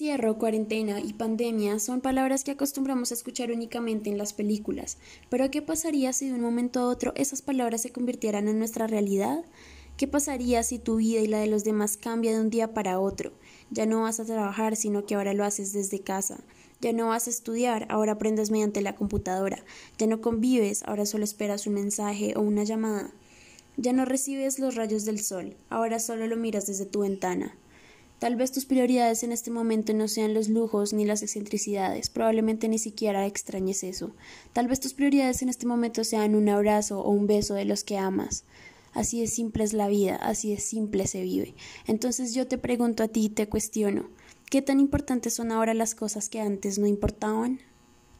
Encierro, cuarentena y pandemia son palabras que acostumbramos a escuchar únicamente en las películas, pero ¿qué pasaría si de un momento a otro esas palabras se convirtieran en nuestra realidad? ¿Qué pasaría si tu vida y la de los demás cambia de un día para otro? Ya no vas a trabajar, sino que ahora lo haces desde casa. Ya no vas a estudiar, ahora aprendes mediante la computadora. Ya no convives, ahora solo esperas un mensaje o una llamada. Ya no recibes los rayos del sol, ahora solo lo miras desde tu ventana. Tal vez tus prioridades en este momento no sean los lujos ni las excentricidades, probablemente ni siquiera extrañes eso. Tal vez tus prioridades en este momento sean un abrazo o un beso de los que amas. Así de simple es la vida, así de simple se vive. Entonces yo te pregunto a ti y te cuestiono, ¿qué tan importantes son ahora las cosas que antes no importaban?